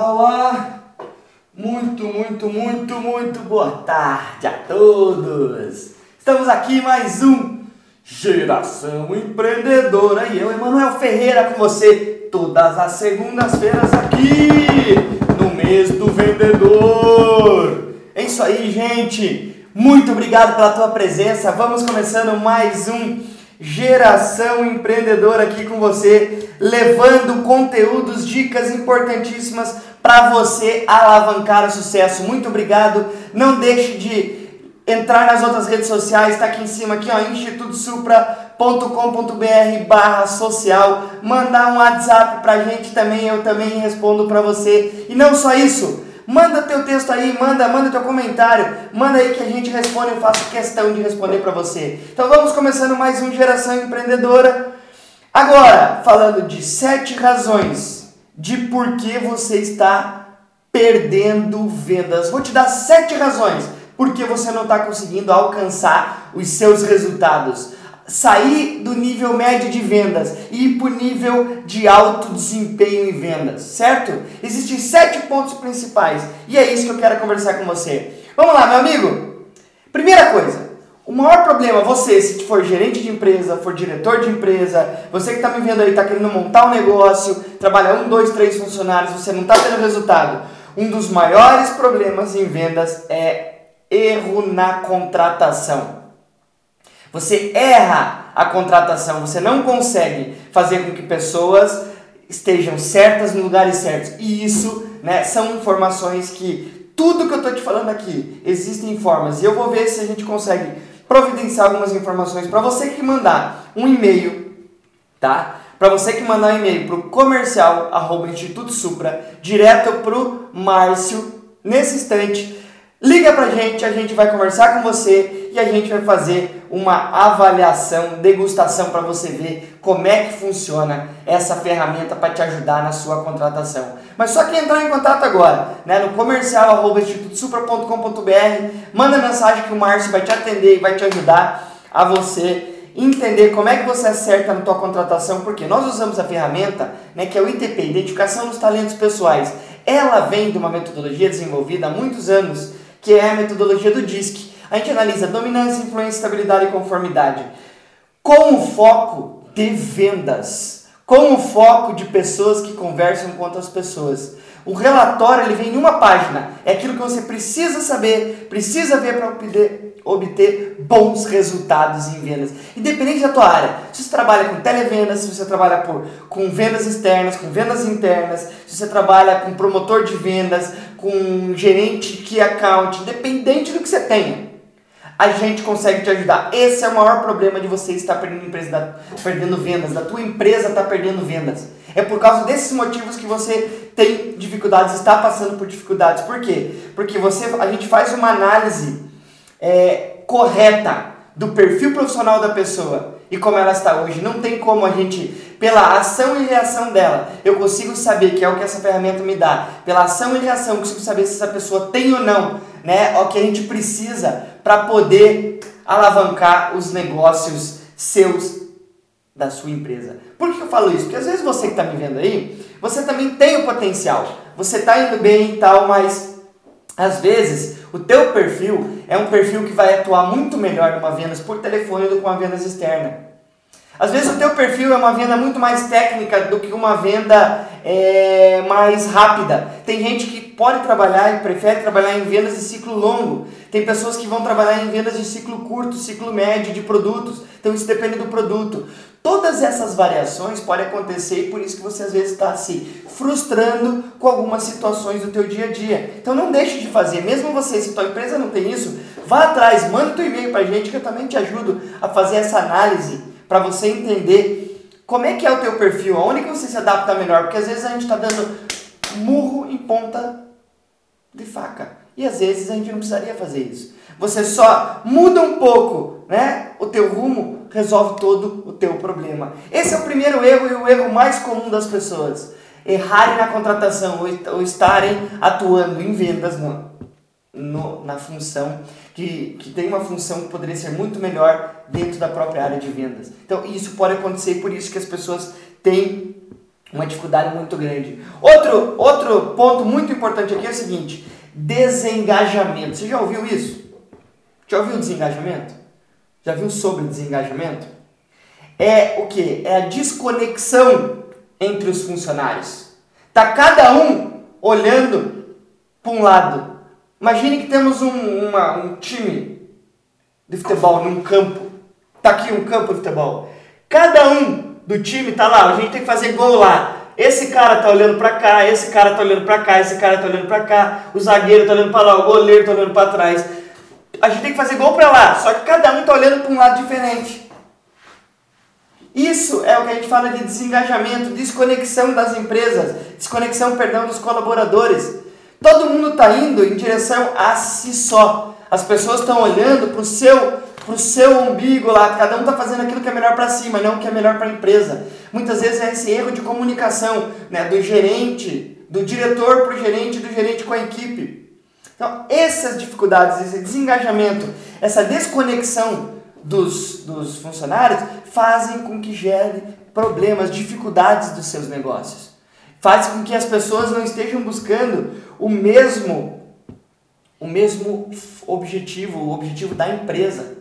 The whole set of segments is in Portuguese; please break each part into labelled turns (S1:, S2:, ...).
S1: Olá, olá! Muito, muito, muito, muito boa tarde a todos! Estamos aqui mais um Geração Empreendedora e eu, Emanuel Ferreira, com você todas as segundas-feiras aqui no mês do vendedor. É isso aí, gente! Muito obrigado pela tua presença. Vamos começando mais um Geração Empreendedora aqui com você, levando conteúdos, dicas importantíssimas para você alavancar o sucesso. Muito obrigado. Não deixe de entrar nas outras redes sociais, está aqui em cima aqui, ó, institutosupra.com.br barra social, mandar um WhatsApp pra gente também, eu também respondo para você. E não só isso, Manda teu texto aí, manda, manda teu comentário, manda aí que a gente responde, eu faço questão de responder para você. Então vamos começando mais um Geração Empreendedora. Agora, falando de sete razões de por que você está perdendo vendas. Vou te dar sete razões por que você não está conseguindo alcançar os seus resultados sair do nível médio de vendas e ir para o nível de alto desempenho em vendas, certo? Existem sete pontos principais e é isso que eu quero conversar com você. Vamos lá, meu amigo? Primeira coisa, o maior problema, você, se for gerente de empresa, for diretor de empresa, você que está me vendo aí, está querendo montar um negócio, trabalhar um, dois, três funcionários, você não está tendo resultado. Um dos maiores problemas em vendas é erro na contratação. Você erra a contratação, você não consegue fazer com que pessoas estejam certas no lugares certos. E isso né, são informações que tudo que eu estou te falando aqui existem formas. E eu vou ver se a gente consegue providenciar algumas informações para você que mandar um e-mail, tá? Para você que mandar um e-mail para o comercial arroba Instituto Supra, direto para o Márcio, nesse instante, liga para a gente, a gente vai conversar com você e a gente vai fazer uma avaliação, degustação para você ver como é que funciona essa ferramenta para te ajudar na sua contratação. Mas só que entrar em contato agora, né, no comercial institutosupra.com.br, manda mensagem que o Márcio vai te atender e vai te ajudar a você entender como é que você acerta na tua contratação, porque nós usamos a ferramenta, né, que é o ITP, Identificação dos Talentos Pessoais. Ela vem de uma metodologia desenvolvida há muitos anos, que é a metodologia do DISC. A gente analisa dominância, influência, estabilidade e conformidade. Com o foco de vendas, com o foco de pessoas que conversam com outras pessoas. O relatório ele vem em uma página, é aquilo que você precisa saber, precisa ver para obter, obter bons resultados em vendas, independente da tua área. Se você trabalha com televendas, se você trabalha por, com vendas externas, com vendas internas, se você trabalha com promotor de vendas, com gerente de account, independente do que você tenha a gente consegue te ajudar. Esse é o maior problema de você estar perdendo empresa, da, perdendo vendas, da tua empresa estar tá perdendo vendas. É por causa desses motivos que você tem dificuldades, está passando por dificuldades. Por quê? Porque você, a gente faz uma análise é, correta do perfil profissional da pessoa e como ela está hoje. Não tem como a gente, pela ação e reação dela, eu consigo saber que é o que essa ferramenta me dá. Pela ação e reação, eu consigo saber se essa pessoa tem ou não, né? O que a gente precisa para poder alavancar os negócios seus da sua empresa. Por que eu falo isso? Porque às vezes você que está me vendo aí, você também tem o potencial. Você está indo bem e tal, mas às vezes o teu perfil é um perfil que vai atuar muito melhor numa vendas por telefone do que uma vendas externa. Às vezes o teu perfil é uma venda muito mais técnica do que uma venda é, mais rápida. Tem gente que pode trabalhar e prefere trabalhar em vendas de ciclo longo. Tem pessoas que vão trabalhar em vendas de ciclo curto, ciclo médio de produtos. Então isso depende do produto. Todas essas variações podem acontecer e por isso que você às vezes está se frustrando com algumas situações do teu dia a dia. Então não deixe de fazer, mesmo você, se tua empresa não tem isso, vá atrás, manda teu e-mail para a gente que eu também te ajudo a fazer essa análise para você entender como é que é o teu perfil, aonde que você se adapta melhor, porque às vezes a gente está dando murro em ponta de faca. E às vezes a gente não precisaria fazer isso. Você só muda um pouco, né? O teu rumo resolve todo o teu problema. Esse é o primeiro erro e o erro mais comum das pessoas. Errarem na contratação ou estarem atuando em vendas no, na função que, que tem uma função que poderia ser muito melhor dentro da própria área de vendas. Então isso pode acontecer e por isso que as pessoas têm Uma dificuldade muito grande. Outro, outro ponto muito importante aqui é o seguinte: desengajamento. Você já ouviu isso? Já ouviu desengajamento? Já viu sobre desengajamento? É o que? É a desconexão entre os funcionários. Tá cada um olhando para um lado. Imagine que temos um, uma, um time de futebol num campo. Tá aqui um campo de futebol. Cada um do time tá lá, a gente tem que fazer gol lá. Esse cara tá olhando para cá, esse cara tá olhando para cá, esse cara tá olhando para cá, o zagueiro tá olhando para lá, o goleiro tá olhando para trás. A gente tem que fazer gol para lá, só que cada um tá olhando para um lado diferente. Isso é o que a gente fala de desengajamento, desconexão das empresas, desconexão, perdão, dos colaboradores. Todo mundo está indo em direção a si só. As pessoas estão olhando para o seu pro seu umbigo lá, cada um está fazendo aquilo que é melhor para si, mas não o que é melhor para a empresa. Muitas vezes é esse erro de comunicação né, do gerente, do diretor para o gerente, do gerente com a equipe. Então, essas dificuldades, esse desengajamento, essa desconexão dos, dos funcionários fazem com que gere problemas, dificuldades dos seus negócios. Faz com que as pessoas não estejam buscando o mesmo o mesmo objetivo, o objetivo da empresa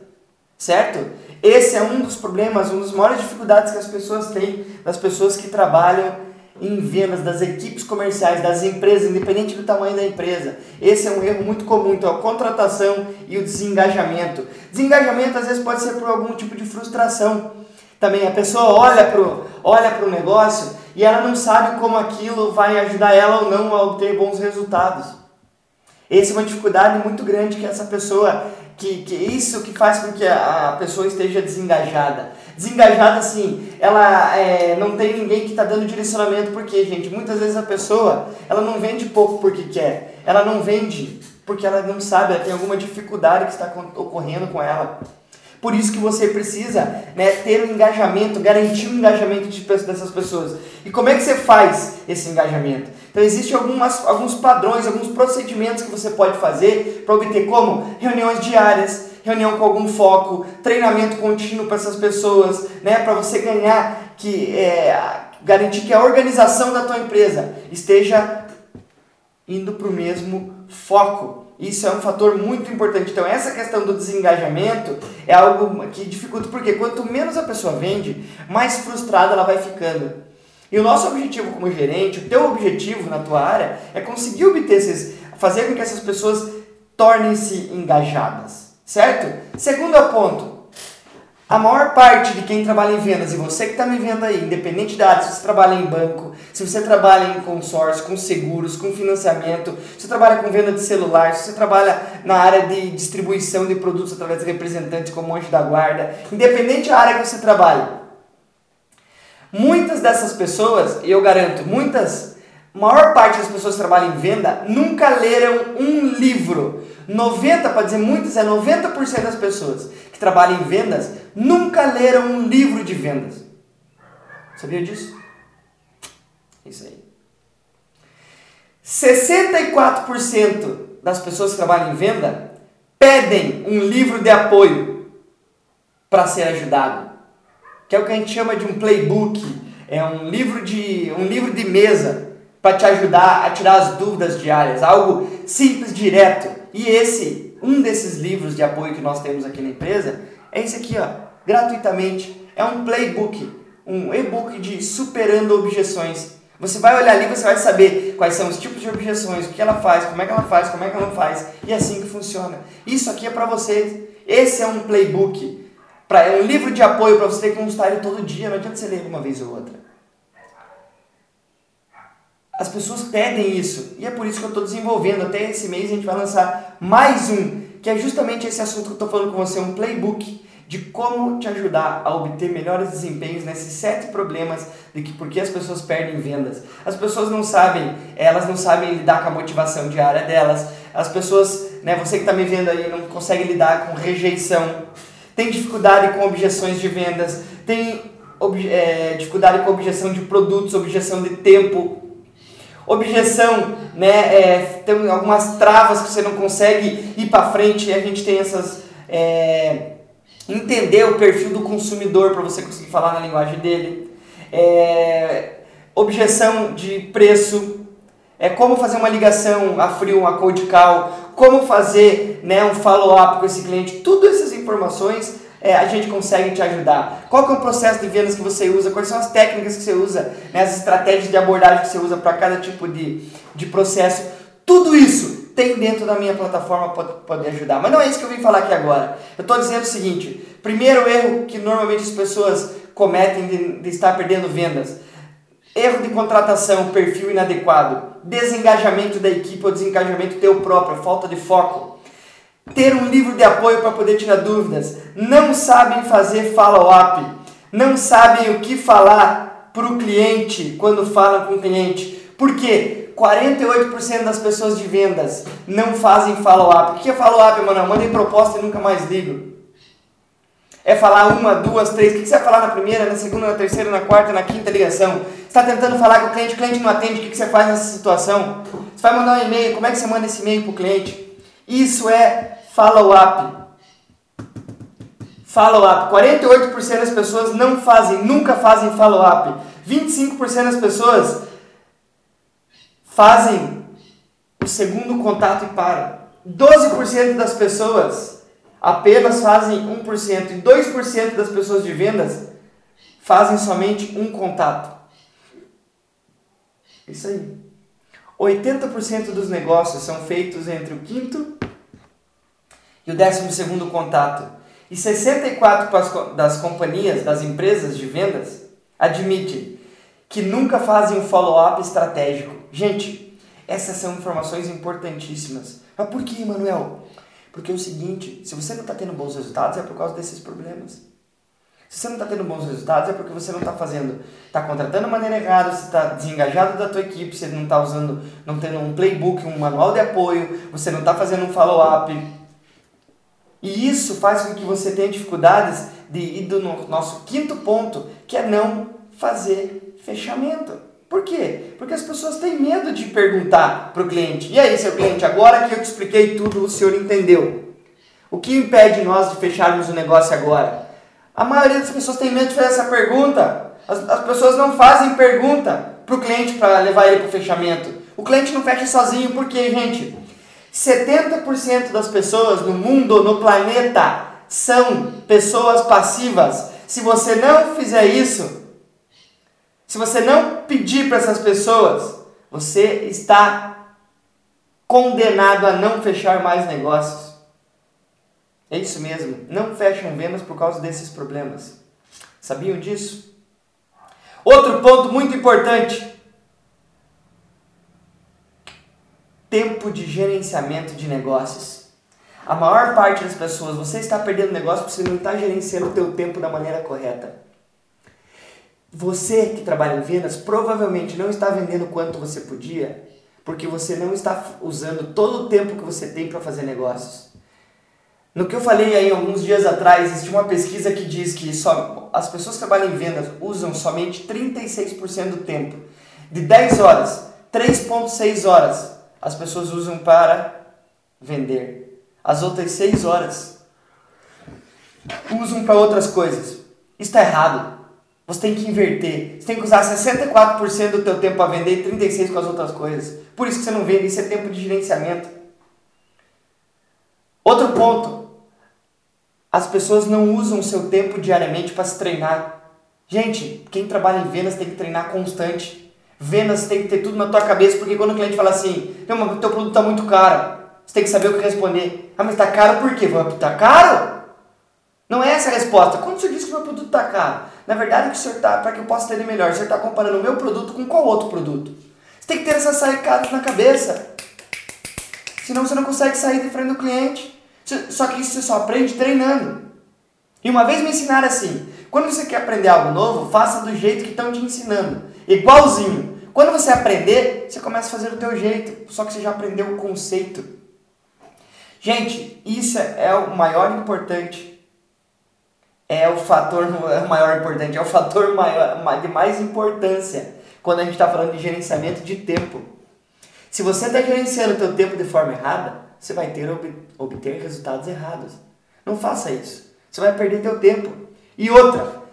S1: certo? Esse é um dos problemas, uma das maiores dificuldades que as pessoas têm, das pessoas que trabalham em vendas, das equipes comerciais, das empresas, independente do tamanho da empresa. Esse é um erro muito comum, então a contratação e o desengajamento. Desengajamento às vezes pode ser por algum tipo de frustração. Também a pessoa olha para o olha pro negócio e ela não sabe como aquilo vai ajudar ela ou não a obter bons resultados. Essa é uma dificuldade muito grande que essa pessoa que, que isso que faz com que a, pessoa esteja desengajada. Desengajada, assim, ela é, não tem ninguém que está dando direcionamento, porque, gente, muitas vezes a pessoa, ela não vende pouco porque quer, ela não vende porque ela não sabe, ela tem alguma dificuldade que está ocorrendo com ela. Por isso que você precisa né, ter um engajamento, garantir o um engajamento de, dessas pessoas. E como é que você faz esse engajamento? Então existem algumas, alguns padrões, alguns procedimentos que você pode fazer para obter como reuniões diárias, reunião com algum foco, treinamento contínuo para essas pessoas, né, para você ganhar que é, garantir que a organização da tua empresa esteja indo para o mesmo foco. Isso é um fator muito importante. Então, essa questão do desengajamento é algo que dificulta, porque quanto menos a pessoa vende, mais frustrada ela vai ficando. E o nosso objetivo como gerente, o teu objetivo na tua área, é conseguir obter esses, fazer com que essas pessoas tornem-se engajadas, certo? Segundo ponto, a maior parte de quem trabalha em vendas, e você que está me vendo aí, independente da área, se você trabalha em banco, se você trabalha em consórcio, com seguros, com financiamento, se você trabalha com venda de celular, se você trabalha na área de distribuição de produtos através de representantes como Anjo da Guarda, independente da área que você trabalha, muitas dessas pessoas, e eu garanto, muitas, maior parte das pessoas que trabalham em venda nunca leram um livro. 90, para dizer muitas, é 90% das pessoas que trabalham em vendas nunca leram um livro de vendas. Sabia disso? Isso aí. 64% das pessoas que trabalham em venda pedem um livro de apoio para ser ajudado. Que é o que a gente chama de um playbook, é um livro de um livro de mesa para te ajudar a tirar as dúvidas diárias, algo simples, direto. E esse, um desses livros de apoio que nós temos aqui na empresa, é esse aqui, ó, gratuitamente. É um playbook, um e-book de superando objeções. Você vai olhar ali, você vai saber quais são os tipos de objeções, o que ela faz, como é que ela faz, como é que ela não faz, e é assim que funciona. Isso aqui é para você. Esse é um playbook, pra, é um livro de apoio para você ter que consultar ele todo dia, não adianta você ler uma vez ou outra. As pessoas pedem isso, e é por isso que eu estou desenvolvendo. Até esse mês a gente vai lançar mais um, que é justamente esse assunto que eu estou falando com você, um playbook de como te ajudar a obter melhores desempenhos nesses sete problemas de que porque as pessoas perdem vendas. As pessoas não sabem, elas não sabem lidar com a motivação diária delas. As pessoas, né, você que está me vendo aí, não consegue lidar com rejeição, tem dificuldade com objeções de vendas, tem é, dificuldade com objeção de produtos, objeção de tempo, objeção, né, é, tem algumas travas que você não consegue ir para frente e a gente tem essas é, entender o perfil do consumidor para você conseguir falar na linguagem dele. É, objeção de preço, é como fazer uma ligação a frio, uma cold call, como fazer né, um follow-up com esse cliente, todas essas informações é, a gente consegue te ajudar. Qual é o processo de vendas que você usa, quais são as técnicas que você usa, né, as estratégias de abordagem que você usa para cada tipo de, de processo. Tudo isso tem dentro da minha plataforma para poder ajudar. Mas não é isso que eu vim falar aqui agora. Eu estou dizendo o seguinte: primeiro erro que normalmente as pessoas cometem de, de estar perdendo vendas. Erro de contratação, perfil inadequado, desengajamento da equipe ou desengajamento teu próprio, falta de foco ter um livro de apoio para poder tirar dúvidas, não sabem fazer follow-up, não sabem o que falar para o cliente quando falam com o cliente. Por quê? 48% das pessoas de vendas não fazem follow-up. O que é follow-up, mano? Mandem proposta e nunca mais ligo. É falar uma, duas, três. O que você vai falar na primeira, na segunda, na terceira, na quarta, na quinta ligação? Você está tentando falar com o cliente, o cliente não atende, o que você faz nessa situação? Você vai mandar um e-mail, como é que você manda esse e-mail para o cliente? Isso é follow-up. Follow-up. 48% das pessoas não fazem, nunca fazem follow-up. 25% das pessoas fazem o segundo contato e param. 12% das pessoas apenas fazem 1%. E 2% das pessoas de vendas fazem somente um contato. Isso aí. 80% dos negócios são feitos entre o quinto e o décimo segundo contato. E 64% das companhias, das empresas de vendas, admitem que nunca fazem um follow-up estratégico. Gente, essas são informações importantíssimas. Mas por que, Manuel? Porque é o seguinte, se você não está tendo bons resultados é por causa desses problemas. Se você não está tendo bons resultados é porque você não está fazendo, está contratando de maneira errada, você está desengajado da tua equipe, você não está usando, não tendo um playbook, um manual de apoio, você não está fazendo um follow-up e isso faz com que você tenha dificuldades de ir do nosso quinto ponto, que é não fazer fechamento. Por quê? Porque as pessoas têm medo de perguntar para o cliente: e aí, seu cliente, agora que eu te expliquei tudo, o senhor entendeu? O que impede nós de fecharmos o negócio agora? A maioria das pessoas tem medo de fazer essa pergunta. As, as pessoas não fazem pergunta para o cliente para levar ele para o fechamento. O cliente não fecha sozinho, por quê, gente? 70% das pessoas no mundo, no planeta, são pessoas passivas. Se você não fizer isso, se você não pedir para essas pessoas, você está condenado a não fechar mais negócios. É isso mesmo, não fecham vendas por causa desses problemas. Sabiam disso? Outro ponto muito importante tempo de gerenciamento de negócios. A maior parte das pessoas, você está perdendo negócio porque você não está gerenciando o teu tempo da maneira correta. Você que trabalha em vendas provavelmente não está vendendo quanto você podia, porque você não está usando todo o tempo que você tem para fazer negócios. No que eu falei aí alguns dias atrás, existe uma pesquisa que diz que só as pessoas que trabalham em vendas usam somente 36% do tempo. De 10 horas, 3.6 horas as pessoas usam para vender. As outras seis horas usam para outras coisas. Está errado. Você tem que inverter. Você tem que usar 64% do teu tempo para vender e 36% com as outras coisas. Por isso que você não vende. Isso é tempo de gerenciamento. Outro ponto. As pessoas não usam o seu tempo diariamente para se treinar. Gente, quem trabalha em vendas tem que treinar constante. Vendas tem que ter tudo na tua cabeça, porque quando o cliente fala assim, o teu produto está muito caro, você tem que saber o que responder. Ah, mas está caro por quê? Está caro? Não é essa a resposta. Quando o senhor diz que o meu produto está caro, na verdade, que o senhor está, para que eu possa entender melhor, o senhor está comparando o meu produto com qual outro produto? Você tem que ter essas sacadas na cabeça. Senão você não consegue sair de frente do cliente. Só que isso você só aprende treinando. E uma vez me ensinaram assim: quando você quer aprender algo novo, faça do jeito que estão te ensinando. Igualzinho. Quando você aprender, você começa a fazer do teu jeito, só que você já aprendeu o conceito. Gente, isso é o maior importante. É o fator é maior importante, é o fator maior, de mais importância quando a gente está falando de gerenciamento de tempo. Se você está gerenciando o teu tempo de forma errada, você vai ter obter resultados errados. Não faça isso. Você vai perder teu tempo. E outra,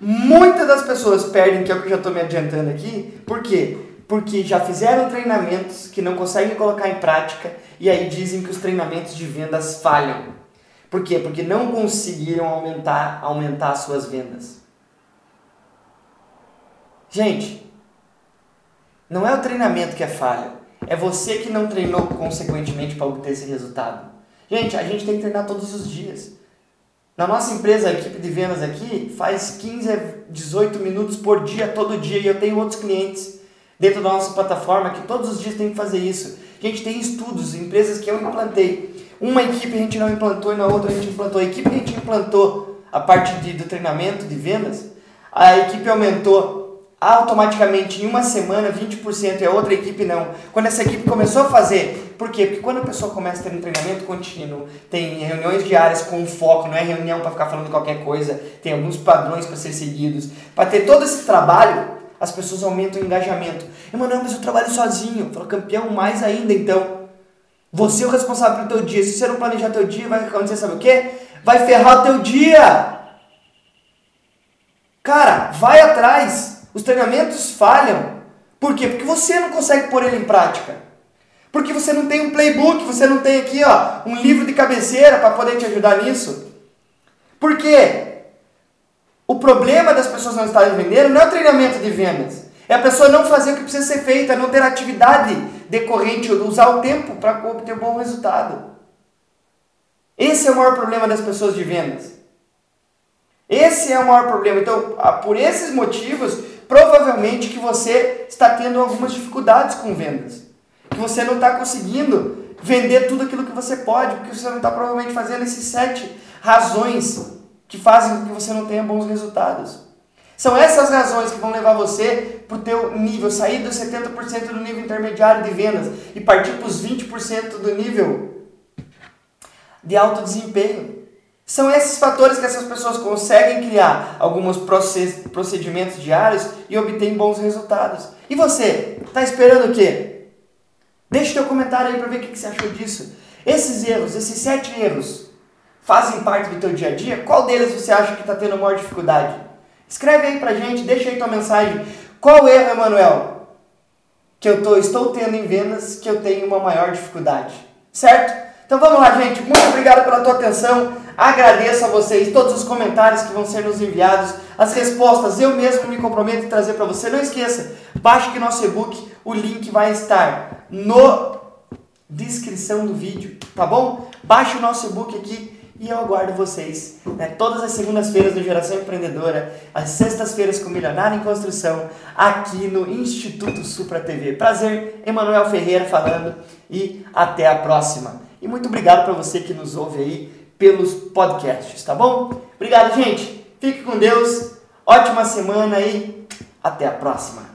S1: Muitas das pessoas perdem, que é o que eu já estou me adiantando aqui, por quê? Porque já fizeram treinamentos que não conseguem colocar em prática e aí dizem que os treinamentos de vendas falham. Por quê? Porque não conseguiram aumentar, aumentar suas vendas. Gente, não é o treinamento que é falha, é você que não treinou consequentemente para obter esse resultado. Gente, a gente tem que treinar todos os dias. Na nossa empresa, a equipe de vendas aqui faz 15 a 18 minutos por dia, todo dia, e eu tenho outros clientes dentro da nossa plataforma que todos os dias tem que fazer isso. A gente tem estudos, empresas que eu implantei. Uma equipe a gente não implantou e na outra a gente implantou. A equipe a gente implantou a parte de, do treinamento de vendas, a equipe aumentou automaticamente em uma semana 20% e a outra equipe não. Quando essa equipe começou a fazer, por quê? Porque quando a pessoa começa a ter um treinamento contínuo, tem reuniões diárias com foco, não é reunião para ficar falando qualquer coisa, tem alguns padrões para ser seguidos. Para ter todo esse trabalho, as pessoas aumentam o engajamento. Emanuel, mas eu trabalho sozinho. Fala, campeão, mais ainda então. Você é o responsável pelo teu dia. Se você não planejar teu dia, vai acontecer, sabe o quê? Vai ferrar o teu dia. Cara, vai atrás. Os treinamentos falham. Por quê? Porque você não consegue pôr ele em prática. Porque você não tem um playbook, você não tem aqui ó, um livro de cabeceira para poder te ajudar nisso. Por quê? O problema das pessoas não estarem vendendo não é o treinamento de vendas. É a pessoa não fazer o que precisa ser feito, é não ter atividade decorrente, usar o tempo para obter um bom resultado. Esse é o maior problema das pessoas de vendas. Esse é o maior problema. Então, por esses motivos, provavelmente que você está tendo algumas dificuldades com vendas. Que você não está conseguindo vender tudo aquilo que você pode, porque você não está provavelmente fazendo esses sete razões que fazem com que você não tenha bons resultados. São essas razões que vão levar você para o teu nível, sair dos 70% do nível intermediário de vendas e partir para os 20% do nível de alto desempenho. São esses fatores que essas pessoas conseguem criar alguns procedimentos diários e obtêm bons resultados. E você, está esperando o quê? Deixe teu comentário aí para ver o que você achou disso. Esses erros, esses sete erros, fazem parte do teu dia a dia? Qual deles você acha que está tendo maior dificuldade? Escreve aí pra gente, deixa aí tua mensagem. Qual erro, Emanuel, que eu tô, estou tendo em vendas que eu tenho uma maior dificuldade? Certo? Então vamos lá, gente. Muito obrigado pela tua atenção. Agradeço a vocês todos os comentários que vão ser nos enviados, as respostas. Eu mesmo me comprometo em trazer para você. Não esqueça, baixe aqui nosso e-book. O link vai estar no descrição do vídeo, tá bom? Baixe o nosso e-book aqui e eu aguardo vocês né, todas as segundas-feiras do Geração Empreendedora, as sextas-feiras com Milionário em Construção, aqui no Instituto Supra TV. Prazer, Emanuel Ferreira falando e até a próxima. E muito obrigado para você que nos ouve aí pelos podcasts, tá bom? Obrigado, gente. Fique com Deus. Ótima semana e até a próxima.